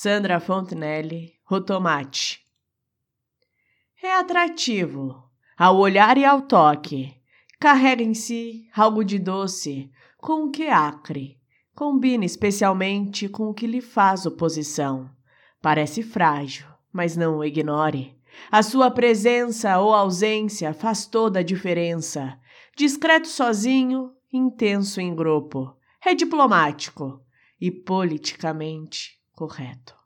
Sandra Fontenelle, Rotomate. É atrativo, ao olhar e ao toque. Carrega em si algo de doce, com o que é acre. Combina especialmente com o que lhe faz oposição. Parece frágil, mas não o ignore. A sua presença ou ausência faz toda a diferença. Discreto sozinho, intenso em grupo. É diplomático e politicamente correto.